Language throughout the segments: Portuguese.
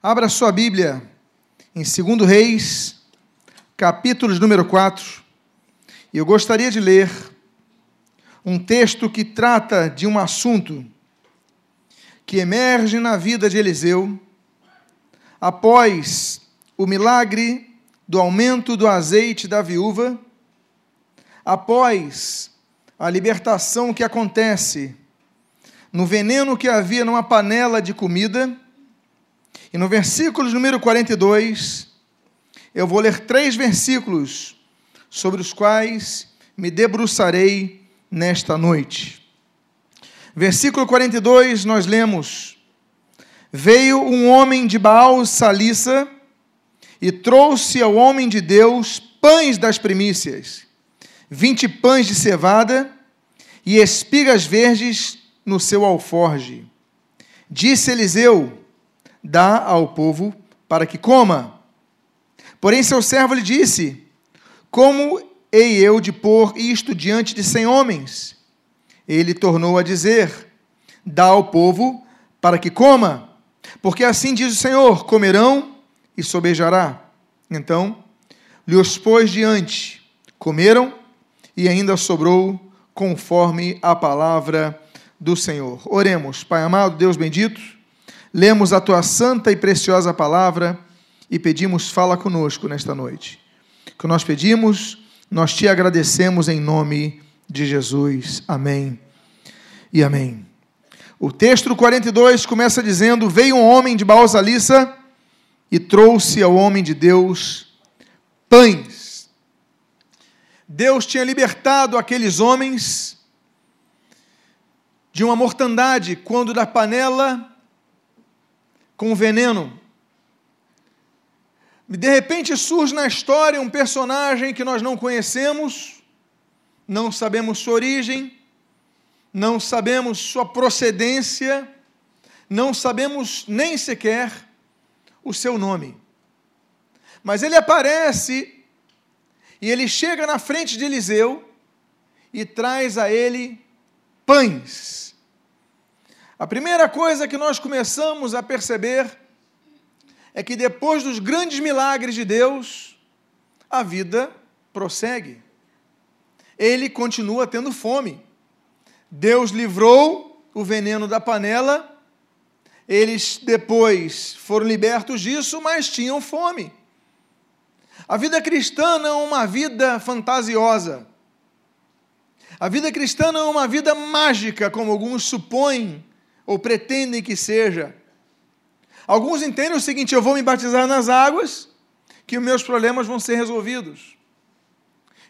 Abra sua Bíblia em 2 Reis, capítulo número 4. E eu gostaria de ler um texto que trata de um assunto que emerge na vida de Eliseu após o milagre do aumento do azeite da viúva, após a libertação que acontece no veneno que havia numa panela de comida. E no versículo número 42, eu vou ler três versículos sobre os quais me debruçarei nesta noite. Versículo 42, nós lemos: Veio um homem de Baal Salissa e trouxe ao homem de Deus pães das primícias, vinte pães de cevada e espigas verdes no seu alforge. Disse Eliseu: Dá ao povo para que coma. Porém, seu servo lhe disse: Como hei eu de pôr isto diante de cem homens? Ele tornou a dizer: Dá ao povo para que coma, porque assim diz o Senhor: comerão e sobejará. Então lhe os pôs diante, comeram e ainda sobrou conforme a palavra do Senhor. Oremos, Pai amado, Deus bendito, lemos a tua santa e preciosa palavra e pedimos, fala conosco nesta noite. O que nós pedimos, nós te agradecemos em nome de Jesus. Amém e amém. O texto 42 começa dizendo: Veio um homem de Baal-Zalissa e trouxe ao homem de Deus pães. Deus tinha libertado aqueles homens de uma mortandade quando da panela com veneno. De repente surge na história um personagem que nós não conhecemos, não sabemos sua origem, não sabemos sua procedência, não sabemos nem sequer o seu nome. Mas ele aparece e ele chega na frente de Eliseu e traz a ele pães a primeira coisa que nós começamos a perceber é que depois dos grandes milagres de Deus, a vida prossegue. Ele continua tendo fome. Deus livrou o veneno da panela, eles depois foram libertos disso, mas tinham fome. A vida cristã não é uma vida fantasiosa. A vida cristã não é uma vida mágica, como alguns supõem ou pretendem que seja. Alguns entendem o seguinte: eu vou me batizar nas águas, que os meus problemas vão ser resolvidos.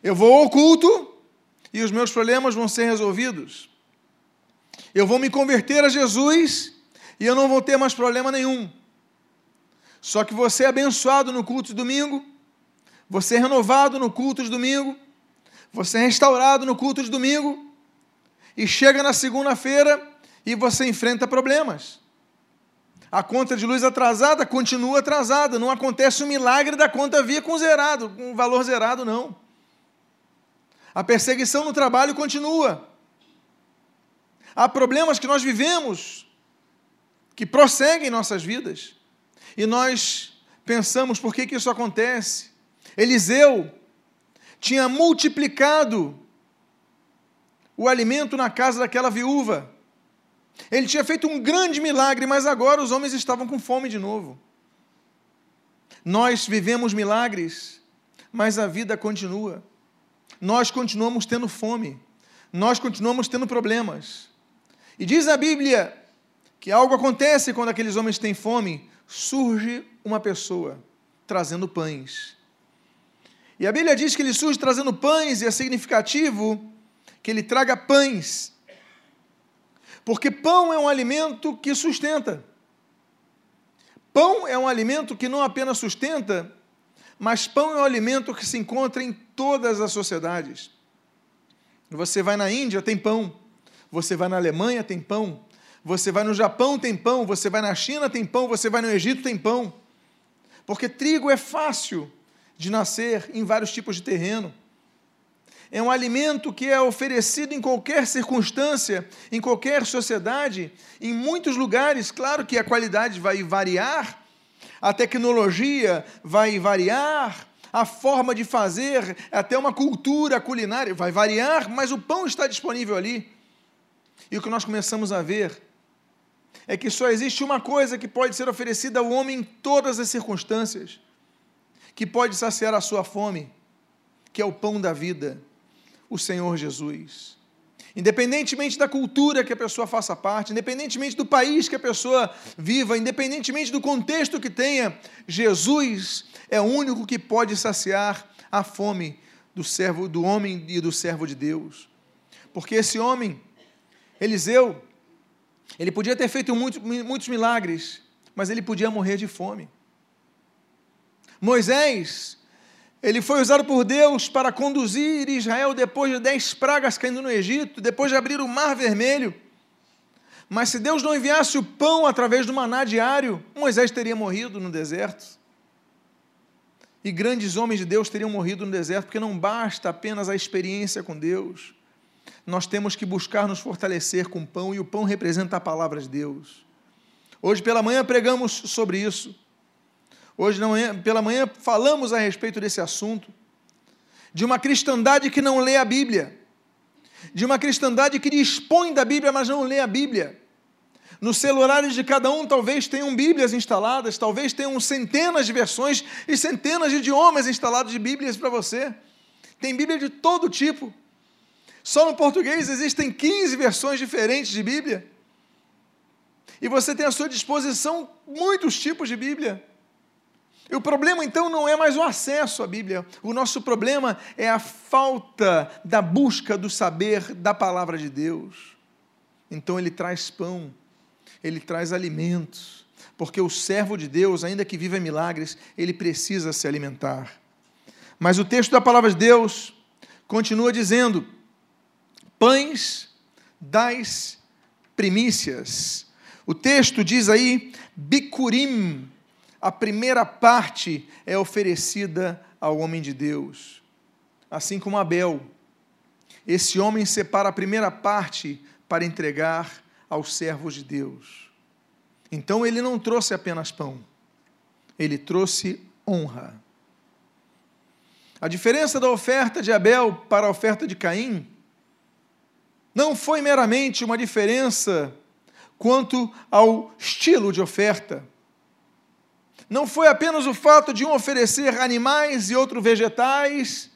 Eu vou ao culto e os meus problemas vão ser resolvidos. Eu vou me converter a Jesus e eu não vou ter mais problema nenhum. Só que você é abençoado no culto de domingo, você é renovado no culto de domingo, você é restaurado no culto de domingo, e chega na segunda-feira e você enfrenta problemas. A conta de luz atrasada continua atrasada, não acontece o milagre da conta vir com zerado, com valor zerado, não. A perseguição no trabalho continua. Há problemas que nós vivemos que prosseguem nossas vidas. E nós pensamos por que, que isso acontece. Eliseu tinha multiplicado o alimento na casa daquela viúva. Ele tinha feito um grande milagre, mas agora os homens estavam com fome de novo. Nós vivemos milagres, mas a vida continua. Nós continuamos tendo fome. Nós continuamos tendo problemas. E diz a Bíblia que algo acontece quando aqueles homens têm fome, surge uma pessoa trazendo pães. E a Bíblia diz que ele surge trazendo pães, e é significativo que ele traga pães porque pão é um alimento que sustenta. Pão é um alimento que não apenas sustenta, mas pão é um alimento que se encontra em todas as sociedades. Você vai na Índia, tem pão. Você vai na Alemanha, tem pão. Você vai no Japão, tem pão. Você vai na China, tem pão. Você vai no Egito, tem pão. Porque trigo é fácil de nascer em vários tipos de terreno é um alimento que é oferecido em qualquer circunstância, em qualquer sociedade, em muitos lugares. Claro que a qualidade vai variar, a tecnologia vai variar, a forma de fazer, até uma cultura culinária vai variar, mas o pão está disponível ali. E o que nós começamos a ver é que só existe uma coisa que pode ser oferecida ao homem em todas as circunstâncias, que pode saciar a sua fome, que é o pão da vida, o Senhor Jesus. Independentemente da cultura que a pessoa faça parte, independentemente do país que a pessoa viva, independentemente do contexto que tenha, Jesus é o único que pode saciar a fome do servo do homem e do servo de Deus. Porque esse homem, Eliseu, ele podia ter feito muitos, muitos milagres, mas ele podia morrer de fome. Moisés, ele foi usado por Deus para conduzir Israel depois de dez pragas caindo no Egito, depois de abrir o mar vermelho. Mas se Deus não enviasse o pão através do maná diário, Moisés teria morrido no deserto. E grandes homens de Deus teriam morrido no deserto, porque não basta apenas a experiência com Deus. Nós temos que buscar nos fortalecer com pão, e o pão representa a palavra de Deus. Hoje pela manhã pregamos sobre isso. Hoje pela manhã falamos a respeito desse assunto, de uma cristandade que não lê a Bíblia, de uma cristandade que dispõe da Bíblia, mas não lê a Bíblia. Nos celulares de cada um talvez tenham Bíblias instaladas, talvez tenham centenas de versões e centenas de idiomas instalados de Bíblias para você. Tem Bíblia de todo tipo. Só no português existem 15 versões diferentes de Bíblia. E você tem à sua disposição muitos tipos de Bíblia. E o problema então não é mais o acesso à Bíblia, o nosso problema é a falta da busca do saber da palavra de Deus. Então ele traz pão, ele traz alimentos, porque o servo de Deus, ainda que viva milagres, ele precisa se alimentar. Mas o texto da palavra de Deus continua dizendo: pães das primícias. O texto diz aí, bicurim, a primeira parte é oferecida ao homem de Deus. Assim como Abel, esse homem separa a primeira parte para entregar aos servos de Deus. Então ele não trouxe apenas pão, ele trouxe honra. A diferença da oferta de Abel para a oferta de Caim não foi meramente uma diferença quanto ao estilo de oferta não foi apenas o fato de um oferecer animais e outro vegetais.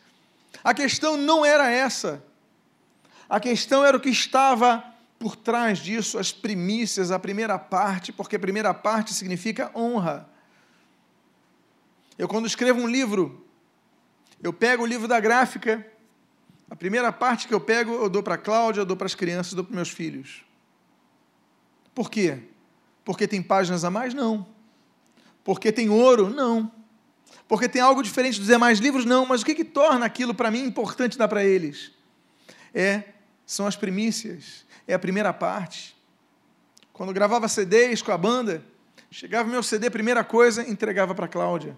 A questão não era essa. A questão era o que estava por trás disso, as primícias, a primeira parte, porque a primeira parte significa honra. Eu, quando escrevo um livro, eu pego o livro da gráfica, a primeira parte que eu pego, eu dou para a Cláudia, eu dou para as crianças, eu dou para meus filhos. Por quê? Porque tem páginas a mais? Não. Porque tem ouro? Não. Porque tem algo diferente dos demais livros? Não. Mas o que, que torna aquilo para mim importante dar para eles? É, são as primícias, é a primeira parte. Quando gravava CDs com a banda, chegava meu CD, primeira coisa, entregava para a Cláudia.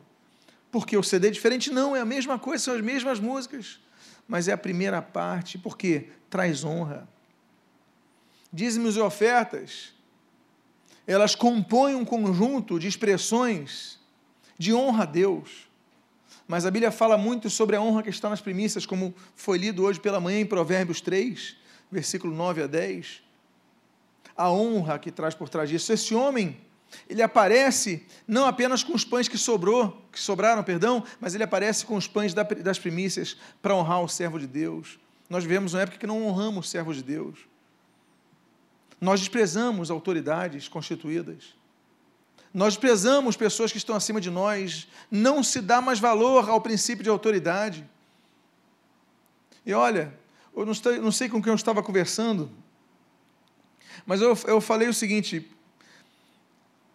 Porque o CD é diferente? Não, é a mesma coisa, são as mesmas músicas. Mas é a primeira parte, porque traz honra. Dízimos e ofertas elas compõem um conjunto de expressões de honra a Deus. Mas a Bíblia fala muito sobre a honra que está nas primícias, como foi lido hoje pela manhã em Provérbios 3, versículo 9 a 10. A honra que traz por trás disso. Esse homem, ele aparece não apenas com os pães que sobrou, que sobraram, perdão, mas ele aparece com os pães das primícias para honrar o servo de Deus. Nós vivemos uma época que não honramos servos de Deus. Nós desprezamos autoridades constituídas. Nós desprezamos pessoas que estão acima de nós. Não se dá mais valor ao princípio de autoridade. E olha, eu não, estou, não sei com quem eu estava conversando, mas eu, eu falei o seguinte: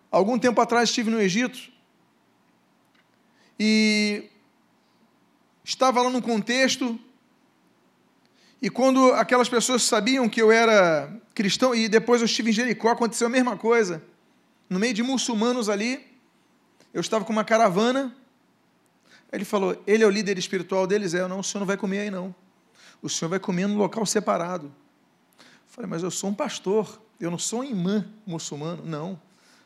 algum tempo atrás estive no Egito e estava lá num contexto e quando aquelas pessoas sabiam que eu era cristão, e depois eu estive em Jericó, aconteceu a mesma coisa. No meio de muçulmanos ali, eu estava com uma caravana. Ele falou: Ele é o líder espiritual deles? É, eu não, o senhor não vai comer aí não. O senhor vai comer no local separado. Eu falei: Mas eu sou um pastor, eu não sou um imã muçulmano. Não.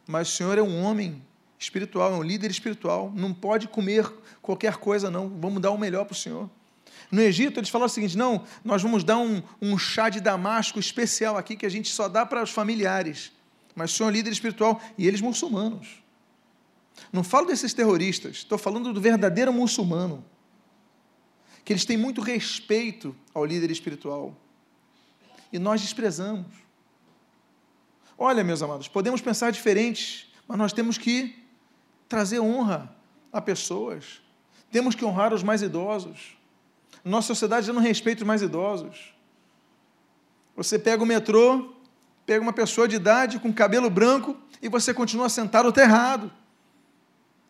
Mas o senhor é um homem espiritual, é um líder espiritual. Não pode comer qualquer coisa, não. Vamos dar o melhor para o Senhor. No Egito, eles falaram o seguinte: não, nós vamos dar um, um chá de damasco especial aqui que a gente só dá para os familiares. Mas o Senhor é líder espiritual e eles muçulmanos. Não falo desses terroristas, estou falando do verdadeiro muçulmano. Que eles têm muito respeito ao líder espiritual. E nós desprezamos. Olha, meus amados, podemos pensar diferentes, mas nós temos que trazer honra a pessoas. Temos que honrar os mais idosos. Nossa sociedade já não respeita os mais idosos. Você pega o metrô, pega uma pessoa de idade com cabelo branco e você continua sentado está errado.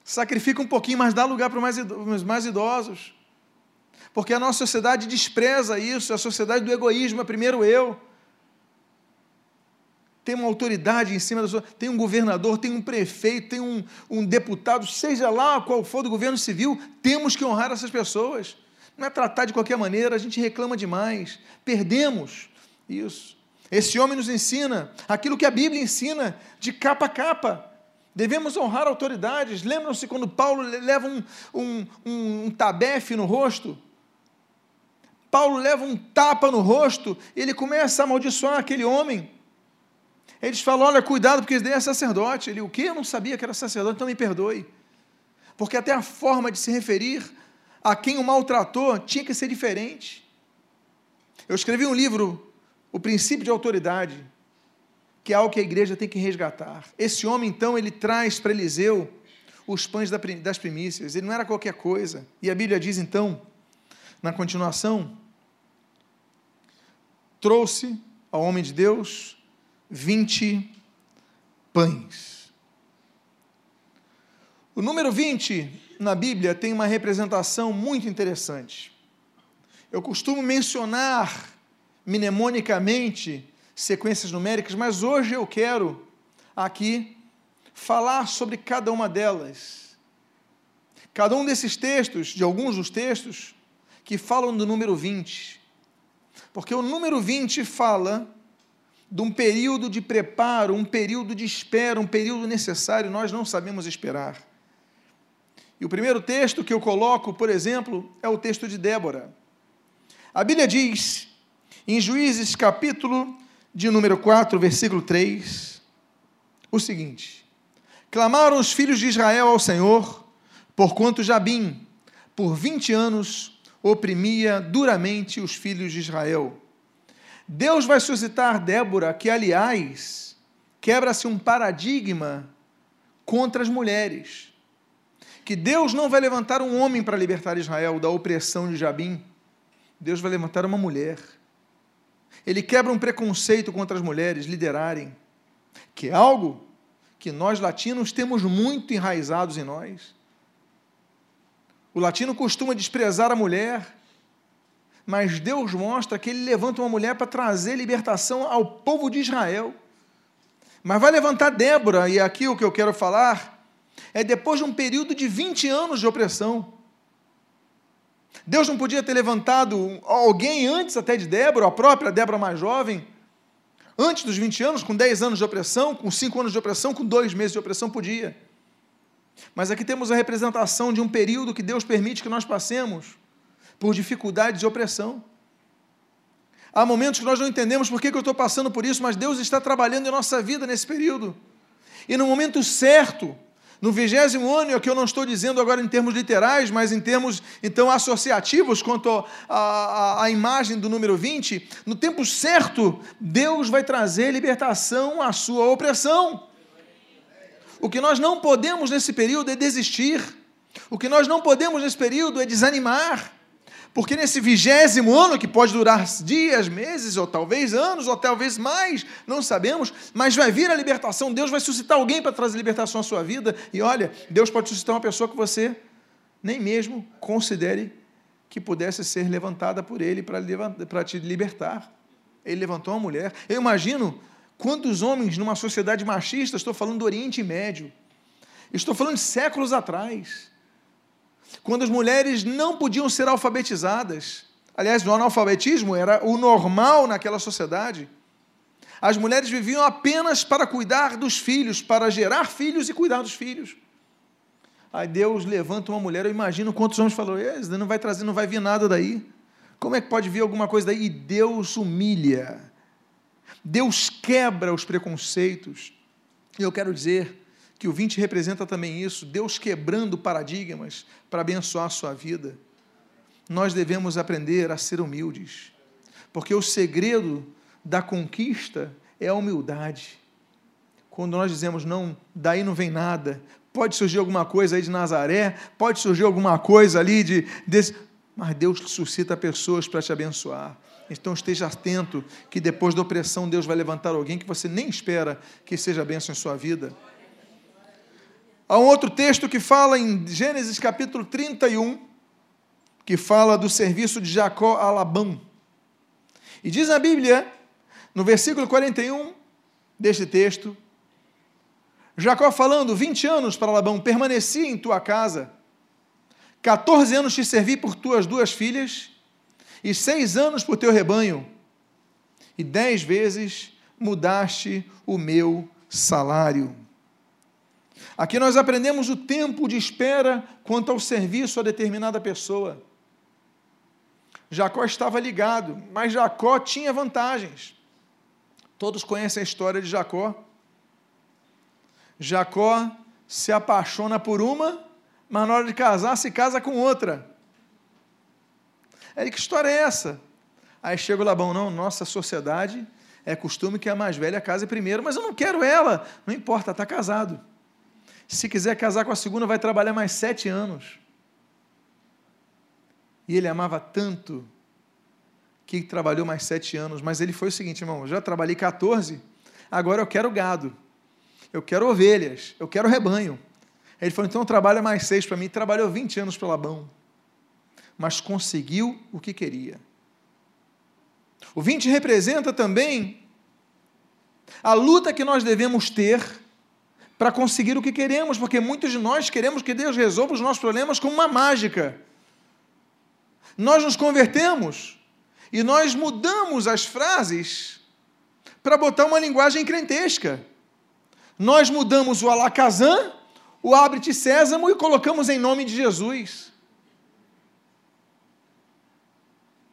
Sacrifica um pouquinho, mas dá lugar para os mais idosos. Porque a nossa sociedade despreza isso, a sociedade do egoísmo, é primeiro eu. Tem uma autoridade em cima da sua. Tem um governador, tem um prefeito, tem um, um deputado, seja lá qual for do governo civil, temos que honrar essas pessoas. Não é tratar de qualquer maneira, a gente reclama demais. Perdemos isso. Esse homem nos ensina aquilo que a Bíblia ensina de capa a capa. Devemos honrar autoridades. Lembram-se quando Paulo leva um, um, um, um tabefe no rosto? Paulo leva um tapa no rosto, e ele começa a amaldiçoar aquele homem. Eles falam: olha, cuidado, porque esse daí é sacerdote. Ele, o quê? Eu não sabia que era sacerdote, então me perdoe. Porque até a forma de se referir a quem o maltratou tinha que ser diferente. Eu escrevi um livro, O Princípio de Autoridade, que é algo que a igreja tem que resgatar. Esse homem, então, ele traz para Eliseu os pães das primícias, ele não era qualquer coisa. E a Bíblia diz, então, na continuação, trouxe ao homem de Deus vinte pães. O número 20 na Bíblia tem uma representação muito interessante. Eu costumo mencionar mnemonicamente sequências numéricas, mas hoje eu quero aqui falar sobre cada uma delas. Cada um desses textos, de alguns dos textos, que falam do número 20. Porque o número 20 fala de um período de preparo, um período de espera, um período necessário, nós não sabemos esperar. E o primeiro texto que eu coloco, por exemplo, é o texto de Débora. A Bíblia diz, em Juízes capítulo de número 4, versículo 3, o seguinte: Clamaram os filhos de Israel ao Senhor, porquanto Jabim, por vinte anos, oprimia duramente os filhos de Israel. Deus vai suscitar Débora, que, aliás, quebra-se um paradigma contra as mulheres. Que Deus não vai levantar um homem para libertar Israel da opressão de Jabim. Deus vai levantar uma mulher. Ele quebra um preconceito contra as mulheres liderarem, que é algo que nós latinos temos muito enraizados em nós. O latino costuma desprezar a mulher, mas Deus mostra que ele levanta uma mulher para trazer libertação ao povo de Israel. Mas vai levantar Débora, e aqui o que eu quero falar é depois de um período de 20 anos de opressão. Deus não podia ter levantado alguém antes até de Débora, a própria Débora mais jovem, antes dos 20 anos, com 10 anos de opressão, com 5 anos de opressão, com 2 meses de opressão, podia. Mas aqui temos a representação de um período que Deus permite que nós passemos por dificuldades e opressão. Há momentos que nós não entendemos por que eu estou passando por isso, mas Deus está trabalhando em nossa vida nesse período. E no momento certo, no vigésimo ano, é que eu não estou dizendo agora em termos literais, mas em termos então associativos quanto à imagem do número 20, no tempo certo, Deus vai trazer libertação à sua opressão. O que nós não podemos nesse período é desistir. O que nós não podemos nesse período é desanimar. Porque nesse vigésimo ano, que pode durar dias, meses, ou talvez anos, ou talvez mais, não sabemos, mas vai vir a libertação. Deus vai suscitar alguém para trazer libertação à sua vida. E olha, Deus pode suscitar uma pessoa que você nem mesmo considere que pudesse ser levantada por Ele para te libertar. Ele levantou uma mulher. Eu imagino Quantos homens numa sociedade machista, estou falando do Oriente Médio, estou falando de séculos atrás, quando as mulheres não podiam ser alfabetizadas, aliás, o analfabetismo era o normal naquela sociedade. As mulheres viviam apenas para cuidar dos filhos, para gerar filhos e cuidar dos filhos. Aí Deus levanta uma mulher, eu imagino quantos homens falaram, não vai trazer, não vai vir nada daí. Como é que pode vir alguma coisa daí? E Deus humilha. Deus quebra os preconceitos. E eu quero dizer que o 20 representa também isso, Deus quebrando paradigmas para abençoar a sua vida. Nós devemos aprender a ser humildes, porque o segredo da conquista é a humildade. Quando nós dizemos, não, daí não vem nada, pode surgir alguma coisa aí de Nazaré, pode surgir alguma coisa ali de. Desse, mas Deus suscita pessoas para te abençoar. Então esteja atento que depois da opressão Deus vai levantar alguém que você nem espera que seja bênção em sua vida. Há um outro texto que fala em Gênesis capítulo 31, que fala do serviço de Jacó a Labão. E diz a Bíblia, no versículo 41 deste texto, Jacó falando, 20 anos para Labão, permaneci em tua casa 14 anos te servi por tuas duas filhas, e seis anos por teu rebanho, e dez vezes mudaste o meu salário. Aqui nós aprendemos o tempo de espera quanto ao serviço a determinada pessoa. Jacó estava ligado, mas Jacó tinha vantagens. Todos conhecem a história de Jacó. Jacó se apaixona por uma mas na hora de casar se casa com outra. Aí, que história é essa? Aí chega o Labão, não, nossa sociedade é costume que a mais velha case primeiro, mas eu não quero ela. Não importa, está casado. Se quiser casar com a segunda, vai trabalhar mais sete anos. E ele amava tanto que trabalhou mais sete anos, mas ele foi o seguinte, irmão, já trabalhei 14, agora eu quero gado, eu quero ovelhas, eu quero rebanho. Ele falou: então trabalha mais seis para mim. Trabalhou 20 anos para Labão, mas conseguiu o que queria. O 20 representa também a luta que nós devemos ter para conseguir o que queremos, porque muitos de nós queremos que Deus resolva os nossos problemas com uma mágica. Nós nos convertemos e nós mudamos as frases para botar uma linguagem crentesca. Nós mudamos o alakazam o abre-te sésamo e colocamos em nome de Jesus.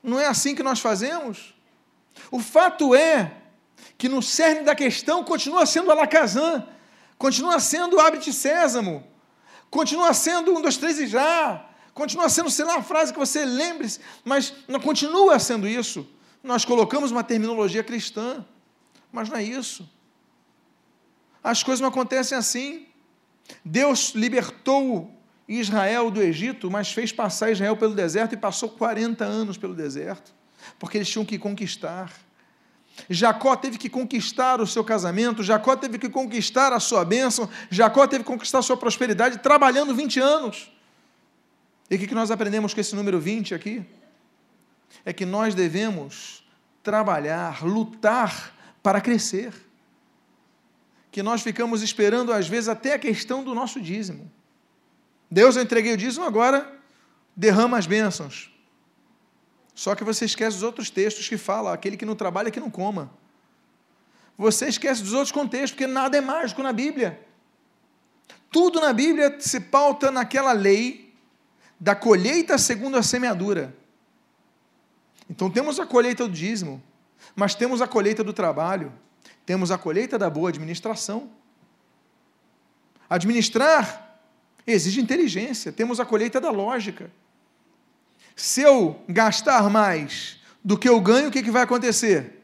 Não é assim que nós fazemos? O fato é que no cerne da questão continua sendo alakazam, continua sendo abre-te sésamo, continua sendo um, dois, três e já, continua sendo, sei lá, a frase que você lembre, mas não continua sendo isso. Nós colocamos uma terminologia cristã, mas não é isso. As coisas não acontecem assim. Deus libertou Israel do Egito, mas fez passar Israel pelo deserto e passou 40 anos pelo deserto, porque eles tinham que conquistar. Jacó teve que conquistar o seu casamento, Jacó teve que conquistar a sua bênção, Jacó teve que conquistar a sua prosperidade trabalhando 20 anos. E o que nós aprendemos com esse número 20 aqui? É que nós devemos trabalhar, lutar para crescer que nós ficamos esperando, às vezes, até a questão do nosso dízimo. Deus, eu entreguei o dízimo, agora derrama as bênçãos. Só que você esquece os outros textos que falam, aquele que não trabalha, que não coma. Você esquece dos outros contextos, porque nada é mágico na Bíblia. Tudo na Bíblia se pauta naquela lei da colheita segundo a semeadura. Então temos a colheita do dízimo, mas temos a colheita do trabalho. Temos a colheita da boa administração. Administrar exige inteligência. Temos a colheita da lógica. Se eu gastar mais do que eu ganho, o que, que vai acontecer?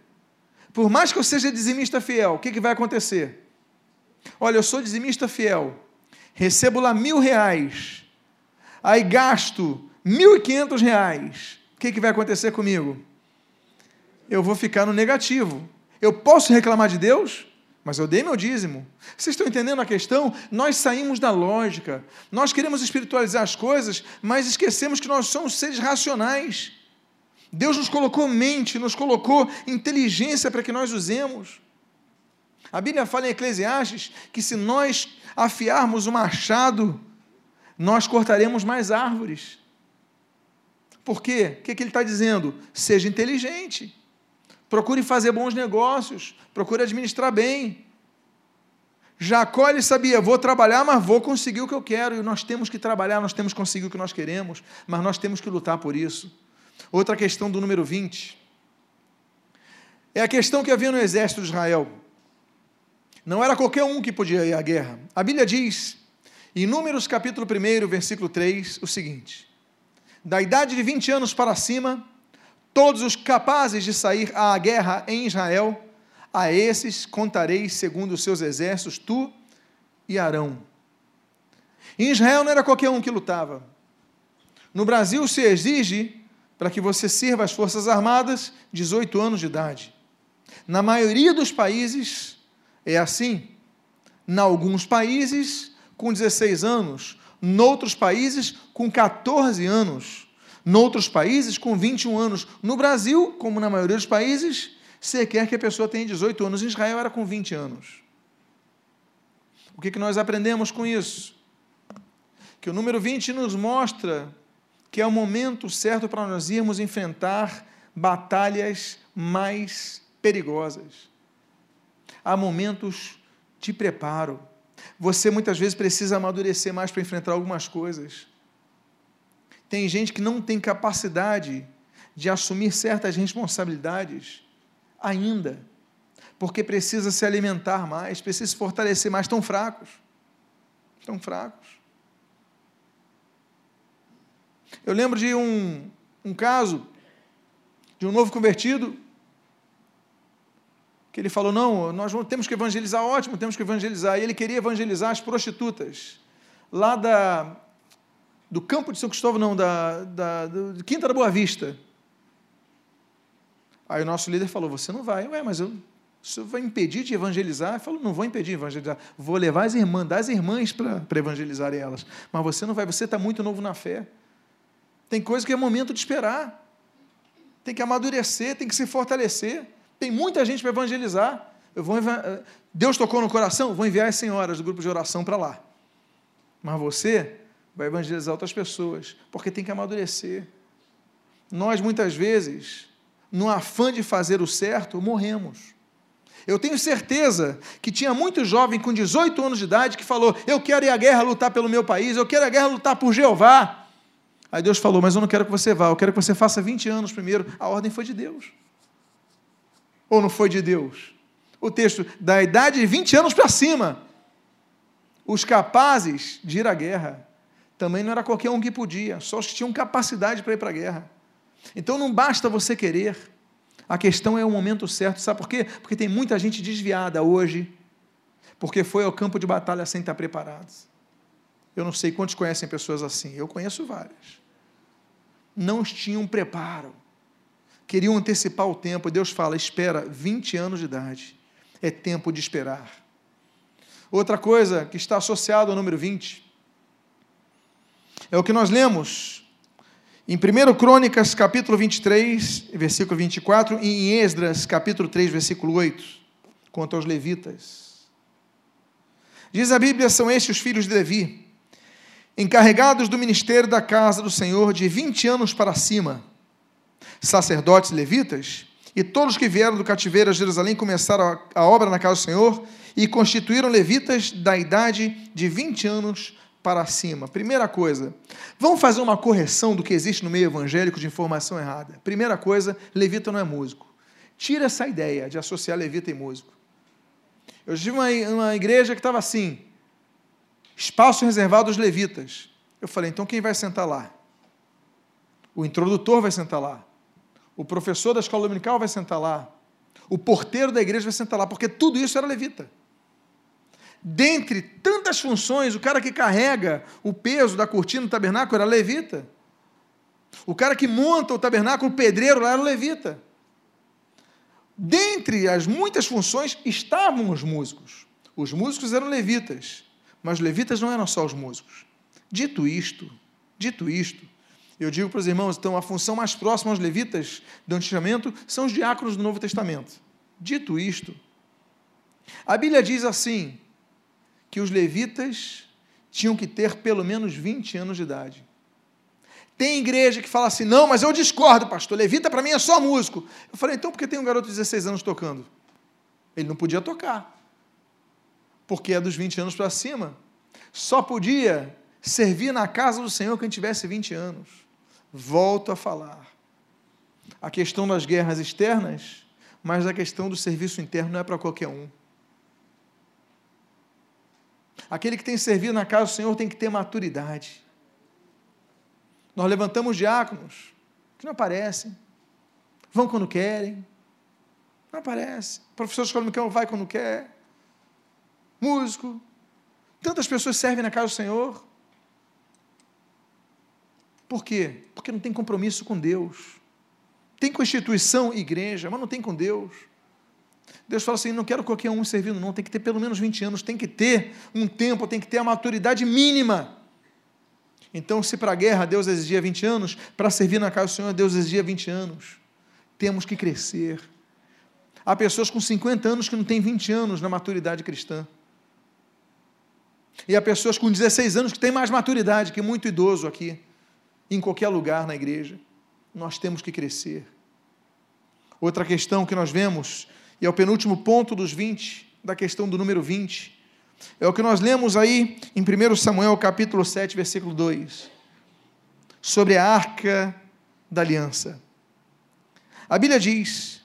Por mais que eu seja dizimista fiel, o que, que vai acontecer? Olha, eu sou dizimista fiel, recebo lá mil reais, aí gasto mil e quinhentos reais, o que, que vai acontecer comigo? Eu vou ficar no negativo. Eu posso reclamar de Deus, mas eu dei meu dízimo. Vocês estão entendendo a questão? Nós saímos da lógica. Nós queremos espiritualizar as coisas, mas esquecemos que nós somos seres racionais. Deus nos colocou mente, nos colocou inteligência para que nós usemos. A Bíblia fala em Eclesiastes que se nós afiarmos o machado, nós cortaremos mais árvores. Por quê? O que, que ele está dizendo? Seja inteligente. Procure fazer bons negócios, procure administrar bem. Jacó ele sabia, vou trabalhar, mas vou conseguir o que eu quero. E nós temos que trabalhar, nós temos que conseguir o que nós queremos, mas nós temos que lutar por isso. Outra questão do número 20 é a questão que havia no exército de Israel. Não era qualquer um que podia ir à guerra. A Bíblia diz, em Números capítulo 1, versículo 3, o seguinte: Da idade de 20 anos para cima, todos os capazes de sair à guerra em Israel a esses contarei segundo os seus exércitos, tu e Arão. Em Israel não era qualquer um que lutava. No Brasil se exige, para que você sirva as Forças Armadas, 18 anos de idade. Na maioria dos países é assim. Em alguns países, com 16 anos. Noutros países, com 14 anos. Noutros países, com 21 anos. No Brasil, como na maioria dos países, você quer que a pessoa tenha 18 anos. Em Israel era com 20 anos. O que, que nós aprendemos com isso? Que o número 20 nos mostra que é o momento certo para nós irmos enfrentar batalhas mais perigosas. Há momentos de preparo. Você muitas vezes precisa amadurecer mais para enfrentar algumas coisas. Tem gente que não tem capacidade de assumir certas responsabilidades ainda, porque precisa se alimentar mais, precisa se fortalecer mais, tão fracos. Tão fracos. Eu lembro de um, um caso de um novo convertido que ele falou: não, nós temos que evangelizar, ótimo, temos que evangelizar. E ele queria evangelizar as prostitutas lá da, do campo de São Cristóvão, não, da, da, Quinta da Boa Vista. Aí o nosso líder falou: Você não vai. Ué, mas eu, você vai impedir de evangelizar? Ele falou: Não vou impedir de evangelizar. Vou levar as irmãs, das irmãs para evangelizar elas. Mas você não vai, você está muito novo na fé. Tem coisa que é momento de esperar. Tem que amadurecer, tem que se fortalecer. Tem muita gente para evangelizar. Eu vou, Deus tocou no coração, vou enviar as senhoras do grupo de oração para lá. Mas você vai evangelizar outras pessoas, porque tem que amadurecer. Nós, muitas vezes, no afã de fazer o certo, morremos. Eu tenho certeza que tinha muito jovem com 18 anos de idade que falou: Eu quero ir à guerra lutar pelo meu país, eu quero ir à guerra lutar por Jeová. Aí Deus falou: Mas eu não quero que você vá, eu quero que você faça 20 anos primeiro. A ordem foi de Deus. Ou não foi de Deus? O texto, da idade de 20 anos para cima, os capazes de ir à guerra, também não era qualquer um que podia, só os que tinham capacidade para ir para a guerra. Então não basta você querer, a questão é o momento certo, sabe por quê? Porque tem muita gente desviada hoje, porque foi ao campo de batalha sem estar preparados. Eu não sei quantos conhecem pessoas assim, eu conheço várias. Não tinham preparo, queriam antecipar o tempo, Deus fala: espera 20 anos de idade, é tempo de esperar. Outra coisa que está associada ao número 20 é o que nós lemos em 1 Crônicas, capítulo 23, versículo 24, e em Esdras, capítulo 3, versículo 8, quanto aos levitas. Diz a Bíblia: são estes os filhos de Levi, encarregados do ministério da casa do Senhor de 20 anos para cima, sacerdotes levitas, e todos que vieram do cativeiro a Jerusalém começaram a obra na casa do Senhor e constituíram levitas da idade de 20 anos para cima. Primeira coisa, vamos fazer uma correção do que existe no meio evangélico de informação errada. Primeira coisa, levita não é músico. Tira essa ideia de associar levita e músico. Eu tive uma, uma igreja que estava assim, espaço reservado aos levitas. Eu falei, então quem vai sentar lá? O introdutor vai sentar lá. O professor da escola dominical vai sentar lá. O porteiro da igreja vai sentar lá, porque tudo isso era levita dentre tantas funções, o cara que carrega o peso da cortina do tabernáculo era levita. O cara que monta o tabernáculo, o pedreiro lá era levita. Dentre as muitas funções estavam os músicos. Os músicos eram levitas, mas levitas não eram só os músicos. Dito isto, dito isto, eu digo para os irmãos, então a função mais próxima aos levitas do Antigo são os diáconos do Novo Testamento. Dito isto, a Bíblia diz assim: que os levitas tinham que ter pelo menos 20 anos de idade. Tem igreja que fala assim: não, mas eu discordo, pastor. Levita para mim é só músico. Eu falei: então por que tem um garoto de 16 anos tocando? Ele não podia tocar. porque é dos 20 anos para cima. Só podia servir na casa do Senhor quem tivesse 20 anos. Volto a falar. A questão das guerras externas, mas a questão do serviço interno não é para qualquer um. Aquele que tem servido na casa do Senhor tem que ter maturidade. Nós levantamos diáconos que não aparecem, vão quando querem, não aparece. Professor de escola dominical vai quando quer. Músico. Tantas pessoas servem na casa do Senhor. Por quê? Porque não tem compromisso com Deus. Tem com instituição, igreja, mas não tem com Deus. Deus fala assim: não quero qualquer um servindo, não. Tem que ter pelo menos 20 anos, tem que ter um tempo, tem que ter a maturidade mínima. Então, se para a guerra Deus exigia 20 anos, para servir na casa do Senhor Deus exigia 20 anos. Temos que crescer. Há pessoas com 50 anos que não têm 20 anos na maturidade cristã. E há pessoas com 16 anos que têm mais maturidade que muito idoso aqui, em qualquer lugar na igreja. Nós temos que crescer. Outra questão que nós vemos, e é o penúltimo ponto dos 20, da questão do número 20, é o que nós lemos aí em 1 Samuel capítulo 7, versículo 2, sobre a arca da aliança. A Bíblia diz: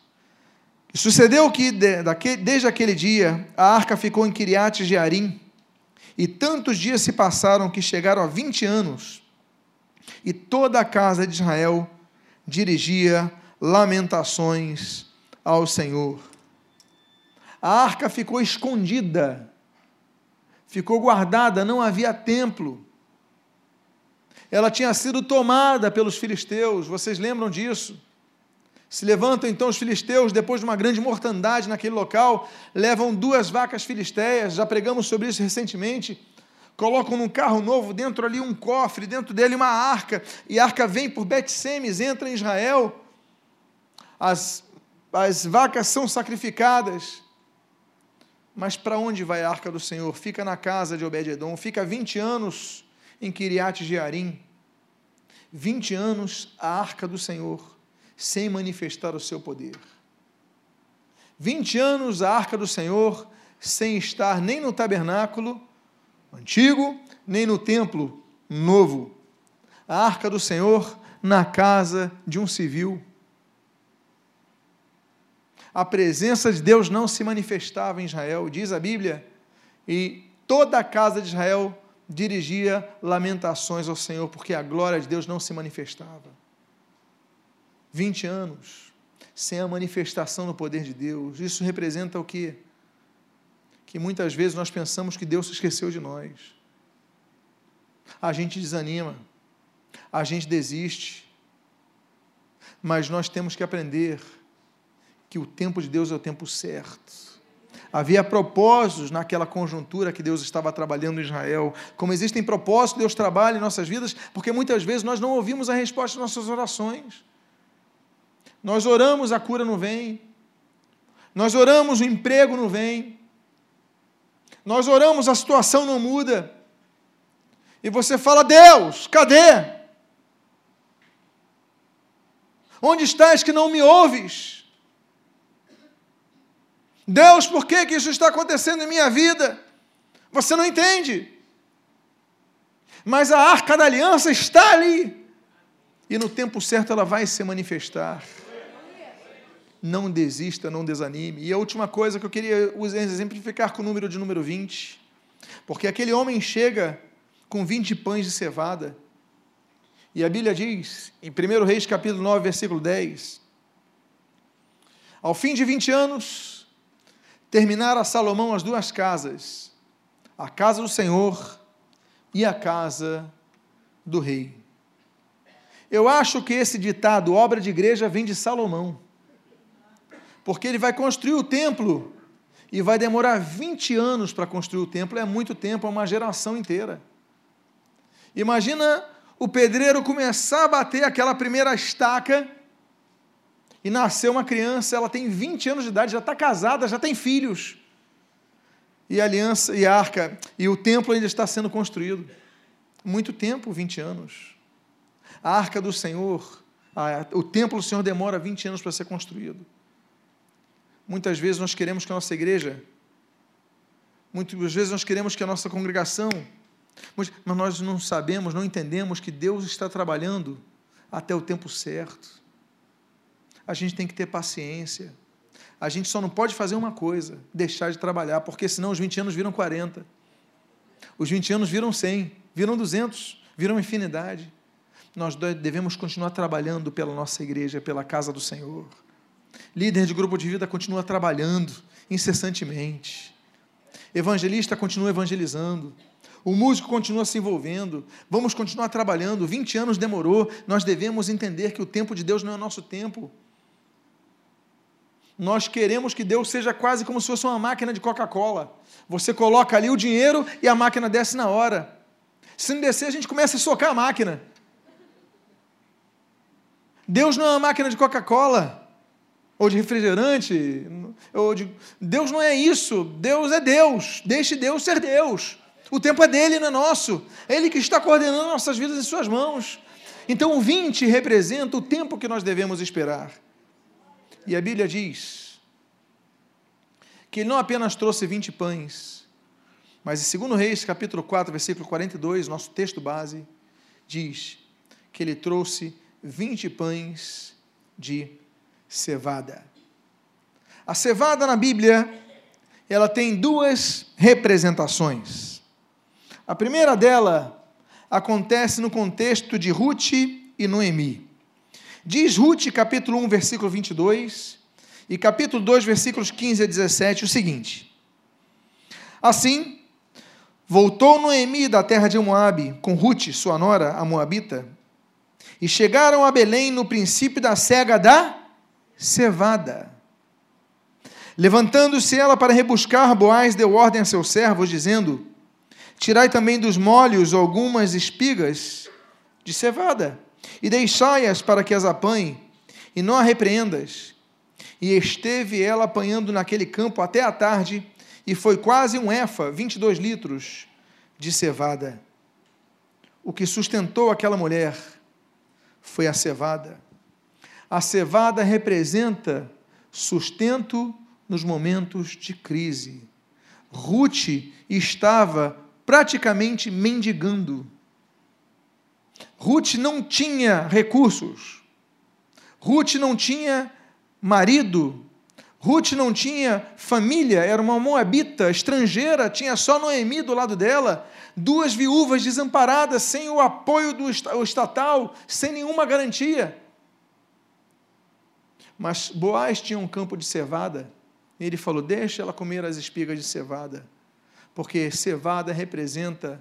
e sucedeu que, desde aquele dia, a arca ficou em Kiriat Jearim, e tantos dias se passaram que chegaram a vinte anos, e toda a casa de Israel dirigia lamentações ao Senhor. A arca ficou escondida, ficou guardada, não havia templo. Ela tinha sido tomada pelos filisteus, vocês lembram disso? Se levantam então os filisteus, depois de uma grande mortandade naquele local, levam duas vacas filisteias, já pregamos sobre isso recentemente, colocam num carro novo, dentro ali um cofre, dentro dele uma arca, e a arca vem por Bet-Semes, entra em Israel, as, as vacas são sacrificadas, mas para onde vai a arca do Senhor? Fica na casa de Obed-Edom, fica 20 anos em Kiriat Jearim, 20 anos a arca do Senhor sem manifestar o seu poder. 20 anos a arca do Senhor sem estar nem no tabernáculo antigo, nem no templo novo. A arca do Senhor na casa de um civil. A presença de Deus não se manifestava em Israel, diz a Bíblia, e toda a casa de Israel dirigia lamentações ao Senhor, porque a glória de Deus não se manifestava. 20 anos sem a manifestação do poder de Deus. Isso representa o que? Que muitas vezes nós pensamos que Deus se esqueceu de nós. A gente desanima, a gente desiste, mas nós temos que aprender que o tempo de Deus é o tempo certo. Havia propósitos naquela conjuntura que Deus estava trabalhando em Israel. Como existem propósitos, Deus trabalha em nossas vidas, porque muitas vezes nós não ouvimos a resposta às nossas orações. Nós oramos, a cura não vem. Nós oramos, o emprego não vem. Nós oramos, a situação não muda. E você fala: Deus, cadê? Onde estás que não me ouves? Deus, por que, que isso está acontecendo em minha vida? Você não entende. Mas a arca da aliança está ali. E no tempo certo ela vai se manifestar não desista, não desanime. E a última coisa que eu queria exemplificar com o número de número 20, porque aquele homem chega com 20 pães de cevada, e a Bíblia diz, em 1 Reis capítulo 9, versículo 10, ao fim de 20 anos, terminara Salomão as duas casas, a casa do Senhor e a casa do rei. Eu acho que esse ditado, obra de igreja, vem de Salomão porque ele vai construir o templo e vai demorar 20 anos para construir o templo, é muito tempo, é uma geração inteira. Imagina o pedreiro começar a bater aquela primeira estaca e nasceu uma criança, ela tem 20 anos de idade, já está casada, já tem filhos. E a aliança e a arca, e o templo ainda está sendo construído. Muito tempo, 20 anos. A arca do Senhor, a, o templo do Senhor demora 20 anos para ser construído. Muitas vezes nós queremos que a nossa igreja Muitas vezes nós queremos que a nossa congregação, mas nós não sabemos, não entendemos que Deus está trabalhando até o tempo certo. A gente tem que ter paciência. A gente só não pode fazer uma coisa, deixar de trabalhar, porque senão os 20 anos viram 40. Os 20 anos viram 100, viram 200, viram infinidade. Nós devemos continuar trabalhando pela nossa igreja, pela casa do Senhor. Líder de grupo de vida continua trabalhando incessantemente. Evangelista continua evangelizando. O músico continua se envolvendo. Vamos continuar trabalhando. 20 anos demorou. Nós devemos entender que o tempo de Deus não é nosso tempo. Nós queremos que Deus seja quase como se fosse uma máquina de Coca-Cola. Você coloca ali o dinheiro e a máquina desce na hora. Se não descer, a gente começa a socar a máquina. Deus não é uma máquina de Coca-Cola ou de refrigerante. Ou de... Deus não é isso. Deus é Deus. Deixe Deus ser Deus. O tempo é dele, não é nosso. É ele que está coordenando nossas vidas em suas mãos. Então o 20 representa o tempo que nós devemos esperar. E a Bíblia diz que ele não apenas trouxe 20 pães, mas em 2 Reis, capítulo 4, versículo 42, nosso texto base, diz que ele trouxe 20 pães de cevada. A cevada na Bíblia, ela tem duas representações. A primeira dela acontece no contexto de Ruth e Noemi. Diz Ruth, capítulo 1, versículo 22, e capítulo 2, versículos 15 a 17, o seguinte: Assim, voltou Noemi da terra de Moabe, com Ruth, sua nora, a Moabita, e chegaram a Belém no princípio da cega da cevada. Levantando-se ela para rebuscar, Boaz deu ordem a seus servos, dizendo: Tirai também dos molhos algumas espigas de cevada, e deixai-as para que as apanhe, e não a repreendas. E esteve ela apanhando naquele campo até a tarde, e foi quase um efa, 22 litros, de cevada. O que sustentou aquela mulher foi a cevada. A cevada representa sustento nos momentos de crise. Ruth estava praticamente mendigando. Ruth não tinha recursos. Ruth não tinha marido. Ruth não tinha família, era uma moabita estrangeira, tinha só Noemi do lado dela duas viúvas desamparadas, sem o apoio do estatal, sem nenhuma garantia. Mas Boaz tinha um campo de cevada, e ele falou: Deixa ela comer as espigas de cevada, porque cevada representa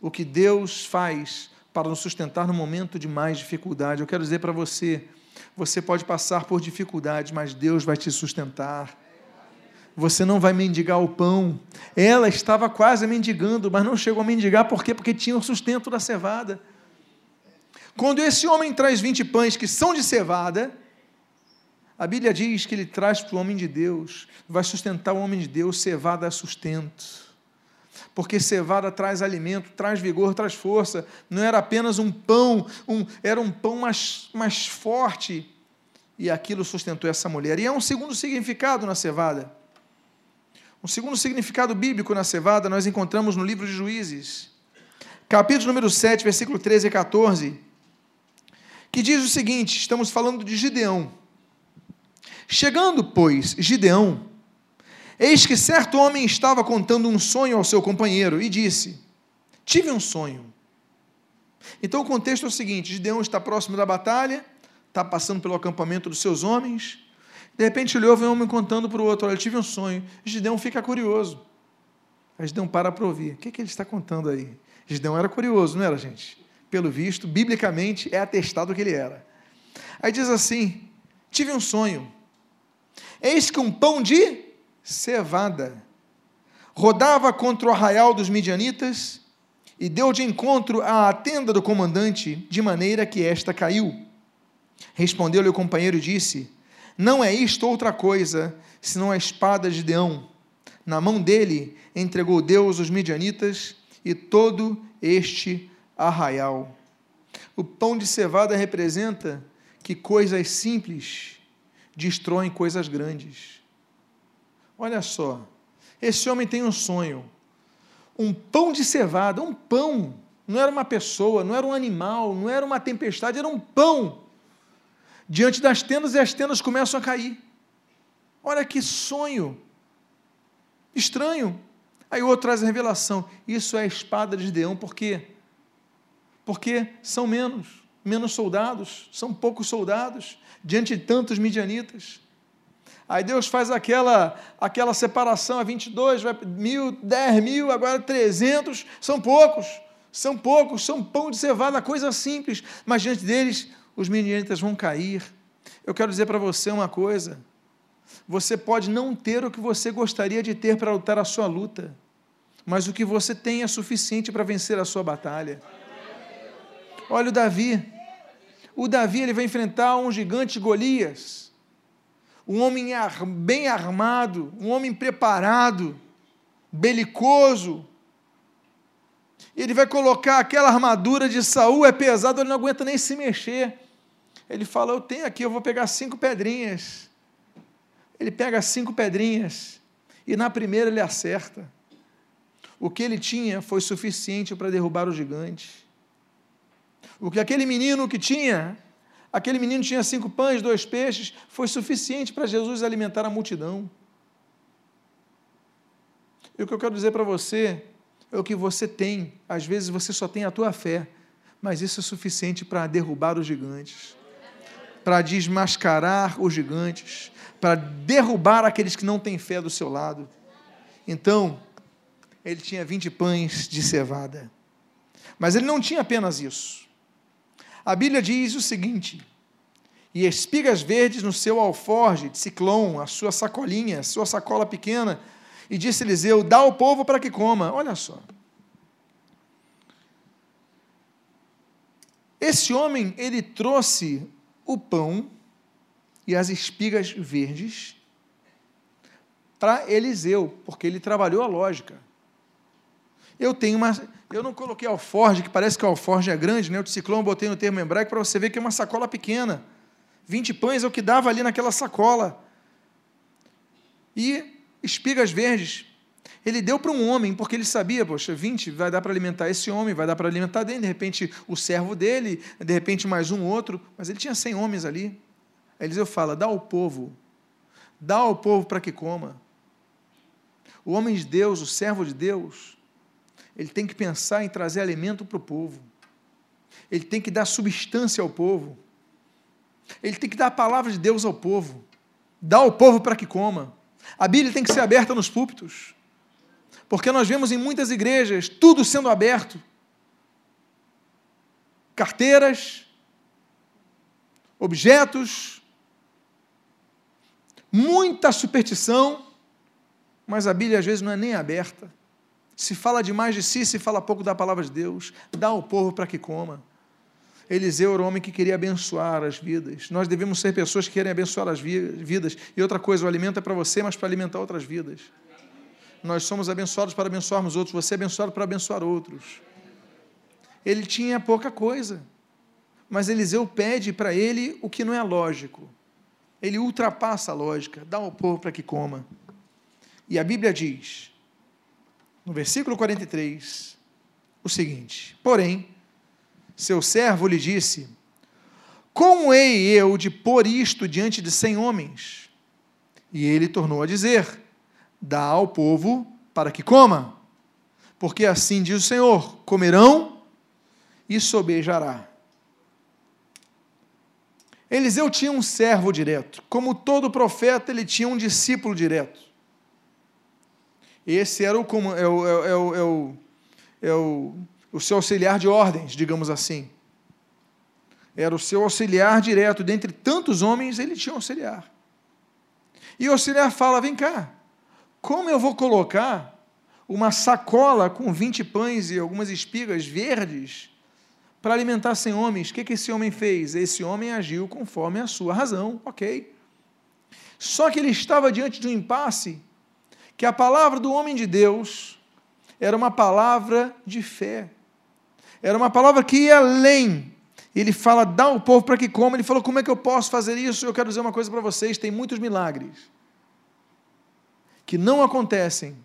o que Deus faz para nos sustentar no momento de mais dificuldade. Eu quero dizer para você: você pode passar por dificuldades, mas Deus vai te sustentar você não vai mendigar o pão. Ela estava quase mendigando, mas não chegou a mendigar, por quê? Porque tinha o sustento da cevada. Quando esse homem traz 20 pães que são de cevada, a Bíblia diz que ele traz para o homem de Deus, vai sustentar o homem de Deus, cevada é sustento. Porque cevada traz alimento, traz vigor, traz força. Não era apenas um pão, um, era um pão mais, mais forte. E aquilo sustentou essa mulher. E é um segundo significado na cevada. Um segundo significado bíblico na cevada nós encontramos no livro de Juízes, capítulo número 7, versículo 13 e 14, que diz o seguinte: estamos falando de Gideão. Chegando, pois, Gideão, eis que certo homem estava contando um sonho ao seu companheiro e disse: Tive um sonho. Então o contexto é o seguinte: Gideão está próximo da batalha, está passando pelo acampamento dos seus homens, de repente ele ouve um homem contando para o outro: Olha, tive um sonho. Gideão fica curioso. Aí Gideão para para ouvir. O que, é que ele está contando aí? Gideão era curioso, não era, gente? Pelo visto, biblicamente é atestado que ele era. Aí diz assim: Tive um sonho. Eis que um pão de cevada rodava contra o arraial dos midianitas e deu de encontro à tenda do comandante, de maneira que esta caiu. Respondeu-lhe o companheiro e disse: não é isto outra coisa, senão a espada de Deão. Na mão dele entregou Deus os midianitas e todo este arraial. O pão de cevada representa que coisas simples destroem coisas grandes. Olha só, Esse homem tem um sonho. Um pão de cevada, um pão. Não era uma pessoa, não era um animal, não era uma tempestade, era um pão. Diante das tendas e as tendas começam a cair. Olha que sonho. Estranho. Aí o outro traz a revelação. Isso é a espada de Deão, por quê? Porque são menos, menos soldados, são poucos soldados, diante de tantos midianitas. Aí Deus faz aquela, aquela separação a 22, vai mil, 10 mil, agora 300, são poucos, são poucos, são pão de cevada, coisa simples, mas diante deles os midianitas vão cair. Eu quero dizer para você uma coisa, você pode não ter o que você gostaria de ter para lutar a sua luta, mas o que você tem é suficiente para vencer a sua batalha. Olha o Davi. O Davi ele vai enfrentar um gigante Golias, um homem bem armado, um homem preparado, belicoso. Ele vai colocar aquela armadura de Saul, é pesado, ele não aguenta nem se mexer. Ele fala: Eu tenho aqui, eu vou pegar cinco pedrinhas. Ele pega cinco pedrinhas e na primeira ele acerta. O que ele tinha foi suficiente para derrubar o gigante. O que aquele menino que tinha, aquele menino tinha cinco pães, dois peixes, foi suficiente para Jesus alimentar a multidão. E o que eu quero dizer para você é o que você tem. Às vezes você só tem a tua fé, mas isso é suficiente para derrubar os gigantes, para desmascarar os gigantes, para derrubar aqueles que não têm fé do seu lado. Então, ele tinha 20 pães de cevada. Mas ele não tinha apenas isso. A Bíblia diz o seguinte: e espigas verdes no seu alforge de ciclone, a sua sacolinha, a sua sacola pequena, e disse Eliseu: dá ao povo para que coma. Olha só. Esse homem, ele trouxe o pão e as espigas verdes para Eliseu, porque ele trabalhou a lógica. Eu tenho uma. Eu não coloquei alforge, que parece que o alforge é grande, né? O eu botei no termo hebraico para você ver que é uma sacola pequena. 20 pães é o que dava ali naquela sacola. E espigas verdes. Ele deu para um homem, porque ele sabia, poxa, 20 vai dar para alimentar esse homem, vai dar para alimentar dele, de repente o servo dele, de repente mais um outro, mas ele tinha 100 homens ali. Aí Eliseu fala: dá ao povo, dá ao povo para que coma. O homem de Deus, o servo de Deus, ele tem que pensar em trazer alimento para o povo. Ele tem que dar substância ao povo. Ele tem que dar a palavra de Deus ao povo. Dá ao povo para que coma. A Bíblia tem que ser aberta nos púlpitos. Porque nós vemos em muitas igrejas tudo sendo aberto. Carteiras, objetos, muita superstição, mas a Bíblia às vezes não é nem aberta. Se fala demais de si, se fala pouco da palavra de Deus. Dá ao povo para que coma. Eliseu era o homem que queria abençoar as vidas. Nós devemos ser pessoas que querem abençoar as vidas. E outra coisa, o alimento é para você, mas para alimentar outras vidas. Nós somos abençoados para abençoarmos outros, você é abençoado para abençoar outros. Ele tinha pouca coisa, mas Eliseu pede para ele o que não é lógico. Ele ultrapassa a lógica, dá ao povo para que coma. E a Bíblia diz: no versículo 43, o seguinte: Porém, seu servo lhe disse: Como hei eu de pôr isto diante de cem homens? E ele tornou a dizer: Dá ao povo para que coma, porque assim diz o Senhor: comerão e sobejará. Eliseu tinha um servo direto, como todo profeta, ele tinha um discípulo direto. Esse era o, é o, é o, é o, é o, o seu auxiliar de ordens, digamos assim. Era o seu auxiliar direto. Dentre tantos homens, ele tinha um auxiliar. E o auxiliar fala: vem cá, como eu vou colocar uma sacola com 20 pães e algumas espigas verdes para alimentar 100 homens? O que, que esse homem fez? Esse homem agiu conforme a sua razão, ok. Só que ele estava diante de um impasse que a palavra do homem de Deus era uma palavra de fé. Era uma palavra que ia além. Ele fala, dá ao povo para que coma. Ele falou, como é que eu posso fazer isso? Eu quero dizer uma coisa para vocês: tem muitos milagres que não acontecem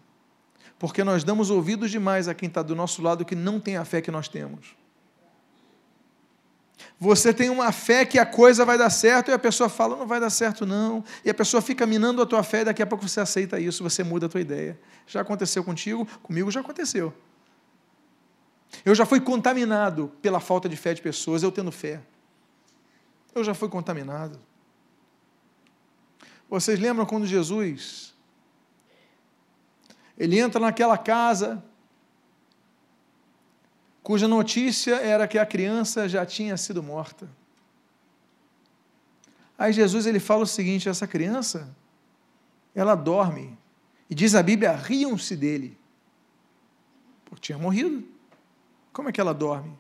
porque nós damos ouvidos demais a quem está do nosso lado que não tem a fé que nós temos. Você tem uma fé que a coisa vai dar certo e a pessoa fala, não vai dar certo não. E a pessoa fica minando a tua fé e daqui a pouco você aceita isso, você muda a tua ideia. Já aconteceu contigo? Comigo já aconteceu. Eu já fui contaminado pela falta de fé de pessoas, eu tendo fé. Eu já fui contaminado. Vocês lembram quando Jesus ele entra naquela casa cuja notícia era que a criança já tinha sido morta. Aí Jesus ele fala o seguinte: essa criança, ela dorme. E diz a Bíblia: riam-se dele. Porque tinha morrido. Como é que ela dorme?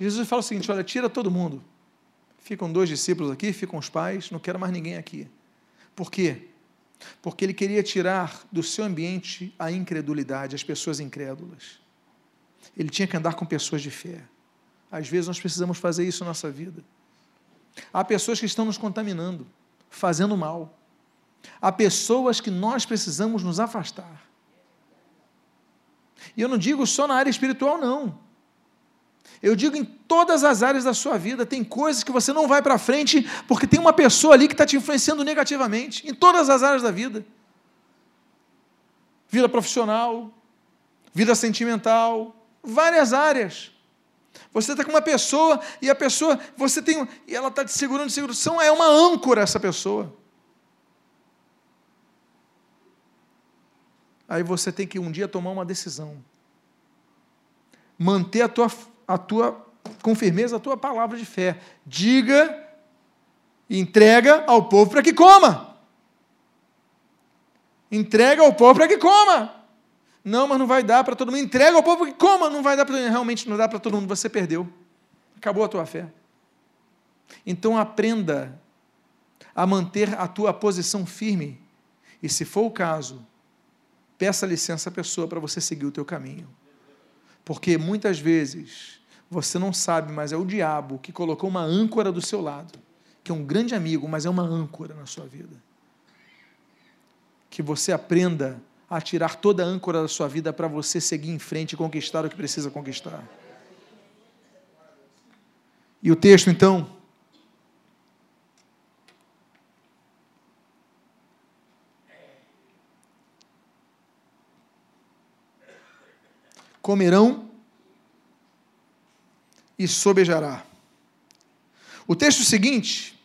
Jesus fala o seguinte: olha, tira todo mundo. Ficam dois discípulos aqui, ficam os pais, não quero mais ninguém aqui. Por quê? Porque ele queria tirar do seu ambiente a incredulidade, as pessoas incrédulas. Ele tinha que andar com pessoas de fé. Às vezes nós precisamos fazer isso na nossa vida. Há pessoas que estão nos contaminando, fazendo mal. Há pessoas que nós precisamos nos afastar. E eu não digo só na área espiritual, não. Eu digo em todas as áreas da sua vida, tem coisas que você não vai para frente porque tem uma pessoa ali que está te influenciando negativamente, em todas as áreas da vida. Vida profissional, vida sentimental, várias áreas. Você está com uma pessoa e a pessoa, você tem, e ela está te segurando de segurança, é uma âncora essa pessoa. Aí você tem que um dia tomar uma decisão. Manter a tua a tua, com firmeza a tua palavra de fé. Diga entrega ao povo para que coma. Entrega ao povo para que coma. Não, mas não vai dar para todo mundo. Entrega ao povo que coma. Não vai dar para todo mundo. Realmente não dá para todo mundo. Você perdeu. Acabou a tua fé. Então aprenda a manter a tua posição firme. E se for o caso, peça licença à pessoa para você seguir o teu caminho. Porque muitas vezes você não sabe, mas é o diabo que colocou uma âncora do seu lado, que é um grande amigo, mas é uma âncora na sua vida. Que você aprenda a tirar toda a âncora da sua vida para você seguir em frente e conquistar o que precisa conquistar. E o texto, então, comerão e sobejará. O texto seguinte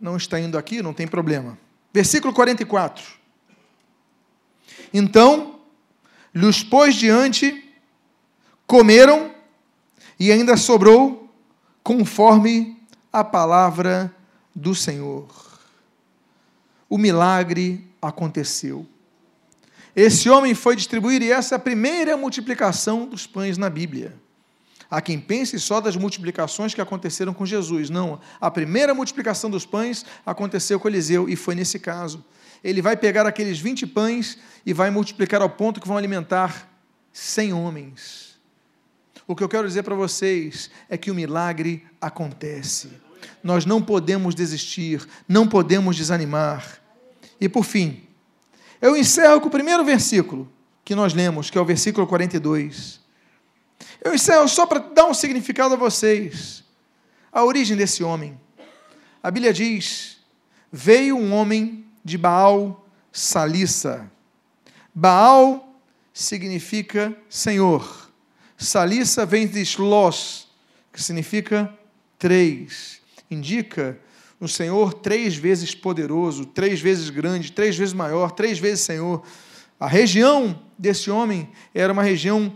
não está indo aqui, não tem problema. Versículo 44. Então, lhes pôs diante, comeram, e ainda sobrou, conforme a palavra do Senhor. O milagre aconteceu. Esse homem foi distribuir, e essa é a primeira multiplicação dos pães na Bíblia. Há quem pense só das multiplicações que aconteceram com Jesus. Não, a primeira multiplicação dos pães aconteceu com Eliseu e foi nesse caso. Ele vai pegar aqueles 20 pães e vai multiplicar ao ponto que vão alimentar 100 homens. O que eu quero dizer para vocês é que o milagre acontece. Nós não podemos desistir, não podemos desanimar. E por fim, eu encerro com o primeiro versículo que nós lemos, que é o versículo 42. Eu encerro só para dar um significado a vocês. A origem desse homem. A Bíblia diz: veio um homem de Baal Salissa. Baal significa Senhor. Salissa vem de Shlos, que significa três. Indica o Senhor três vezes poderoso, três vezes grande, três vezes maior, três vezes Senhor. A região desse homem era uma região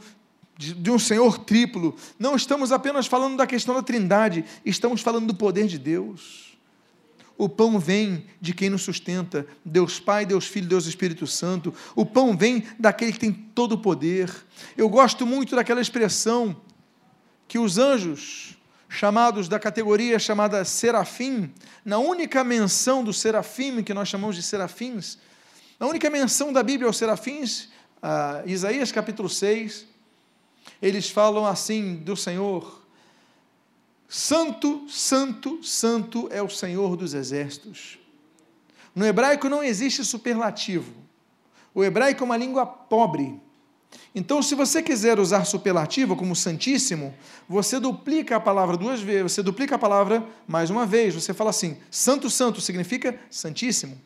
de um Senhor triplo. Não estamos apenas falando da questão da trindade, estamos falando do poder de Deus. O pão vem de quem nos sustenta, Deus Pai, Deus Filho, Deus Espírito Santo. O pão vem daquele que tem todo o poder. Eu gosto muito daquela expressão que os anjos, chamados da categoria chamada serafim, na única menção do serafim, que nós chamamos de serafins, na única menção da Bíblia aos serafins, Isaías capítulo 6, eles falam assim do Senhor: Santo, Santo, Santo é o Senhor dos exércitos. No hebraico não existe superlativo. O hebraico é uma língua pobre. Então, se você quiser usar superlativo como santíssimo, você duplica a palavra duas vezes, você duplica a palavra mais uma vez. Você fala assim: santo, santo significa santíssimo.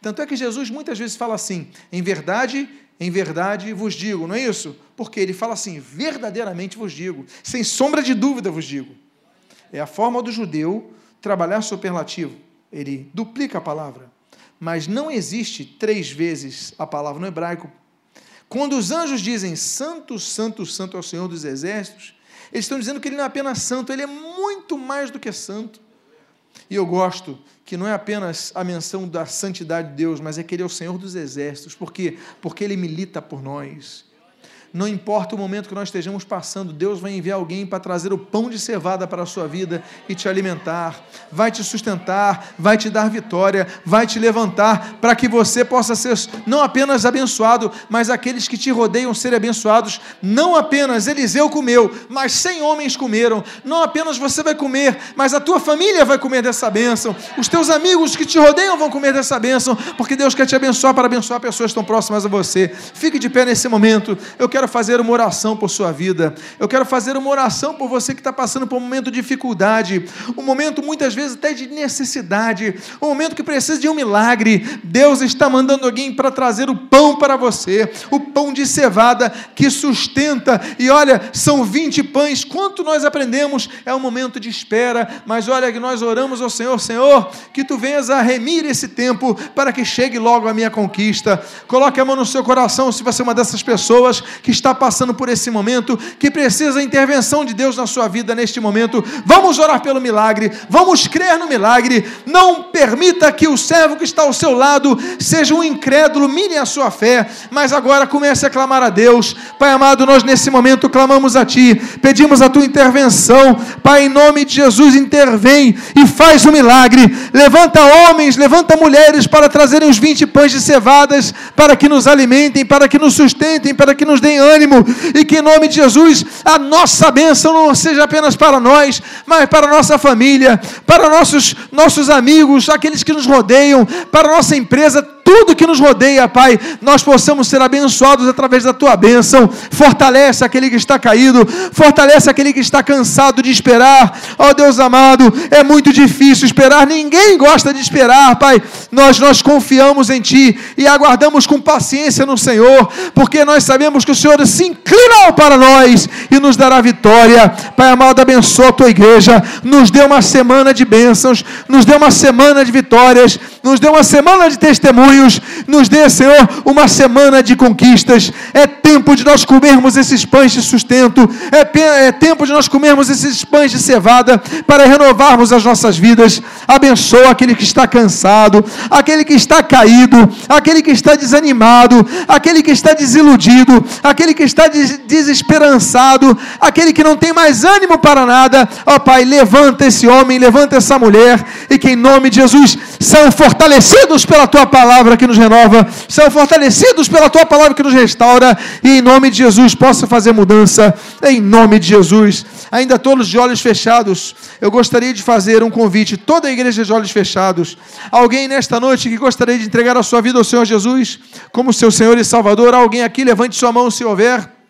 Tanto é que Jesus muitas vezes fala assim: em verdade, em verdade vos digo, não é isso? Porque ele fala assim: verdadeiramente vos digo, sem sombra de dúvida vos digo. É a forma do judeu trabalhar superlativo. Ele duplica a palavra. Mas não existe três vezes a palavra no hebraico. Quando os anjos dizem santo, santo, santo é o Senhor dos exércitos, eles estão dizendo que ele não é apenas santo, ele é muito mais do que santo. E eu gosto que não é apenas a menção da santidade de Deus, mas é que Ele é o Senhor dos exércitos. Por quê? Porque Ele milita por nós. Não importa o momento que nós estejamos passando, Deus vai enviar alguém para trazer o pão de cevada para a sua vida e te alimentar, vai te sustentar, vai te dar vitória, vai te levantar para que você possa ser não apenas abençoado, mas aqueles que te rodeiam serem abençoados. Não apenas Eliseu comeu, mas cem homens comeram. Não apenas você vai comer, mas a tua família vai comer dessa bênção. Os teus amigos que te rodeiam vão comer dessa bênção, porque Deus quer te abençoar para abençoar pessoas tão próximas a você. Fique de pé nesse momento. Eu quero quero fazer uma oração por sua vida. Eu quero fazer uma oração por você que está passando por um momento de dificuldade, um momento muitas vezes até de necessidade, um momento que precisa de um milagre. Deus está mandando alguém para trazer o pão para você, o pão de cevada que sustenta. E olha, são 20 pães. Quanto nós aprendemos? É um momento de espera, mas olha que nós oramos ao Senhor, Senhor, que tu venhas a remir esse tempo para que chegue logo a minha conquista. Coloque a mão no seu coração se você é uma dessas pessoas que está passando por esse momento, que precisa da intervenção de Deus na sua vida neste momento. Vamos orar pelo milagre, vamos crer no milagre. Não permita que o servo que está ao seu lado seja um incrédulo, mire a sua fé, mas agora comece a clamar a Deus. Pai amado, nós nesse momento clamamos a Ti, pedimos a Tua intervenção. Pai, em nome de Jesus, intervém e faz o um milagre. Levanta homens, levanta mulheres para trazerem os 20 pães de cevadas, para que nos alimentem, para que nos sustentem, para que nos deem ânimo e que em nome de Jesus a nossa bênção não seja apenas para nós, mas para a nossa família, para nossos, nossos amigos, aqueles que nos rodeiam, para a nossa empresa, tudo que nos rodeia, Pai, nós possamos ser abençoados através da tua bênção. Fortalece aquele que está caído, fortalece aquele que está cansado de esperar. Ó oh, Deus amado, é muito difícil esperar, ninguém gosta de esperar, Pai. Nós nós confiamos em ti e aguardamos com paciência no Senhor, porque nós sabemos que o Senhor se inclinou para nós e nos dará vitória. Pai amado, abençoa a tua igreja, nos dê uma semana de bênçãos, nos dê uma semana de vitórias, nos dê uma semana de testemunho sonhos, nos dê, Senhor, uma semana de conquistas. É tempo de nós comermos esses pães de sustento, é, é tempo de nós comermos esses pães de cevada para renovarmos as nossas vidas. Abençoa aquele que está cansado, aquele que está caído, aquele que está desanimado, aquele que está desiludido, aquele que está desesperançado, aquele que não tem mais ânimo para nada. Ó oh, Pai, levanta esse homem, levanta essa mulher e que em nome de Jesus são fortalecidos pela tua palavra que nos renova, são fortalecidos pela tua palavra que nos restaura, e em nome de Jesus possa fazer mudança, em nome de Jesus. Ainda todos de olhos fechados, eu gostaria de fazer um convite, toda a igreja de olhos fechados. Alguém nesta noite que gostaria de entregar a sua vida ao Senhor Jesus, como seu Senhor e Salvador, alguém aqui, levante sua mão se houver.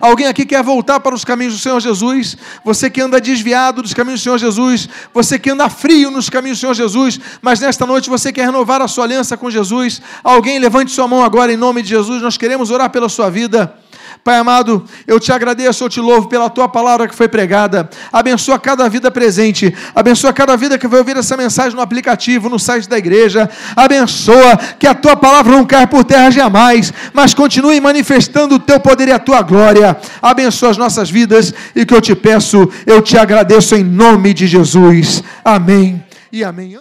Alguém aqui quer voltar para os caminhos do Senhor Jesus? Você que anda desviado dos caminhos do Senhor Jesus, você que anda frio nos caminhos do Senhor Jesus, mas nesta noite você quer renovar a sua aliança com Jesus? Alguém levante sua mão agora em nome de Jesus, nós queremos orar pela sua vida. Pai amado, eu te agradeço, eu te louvo pela tua palavra que foi pregada. Abençoa cada vida presente, abençoa cada vida que vai ouvir essa mensagem no aplicativo, no site da igreja. Abençoa que a tua palavra não caia por terra jamais, mas continue manifestando o teu poder e a tua glória. Abençoa as nossas vidas e que eu te peço, eu te agradeço em nome de Jesus. Amém e amém.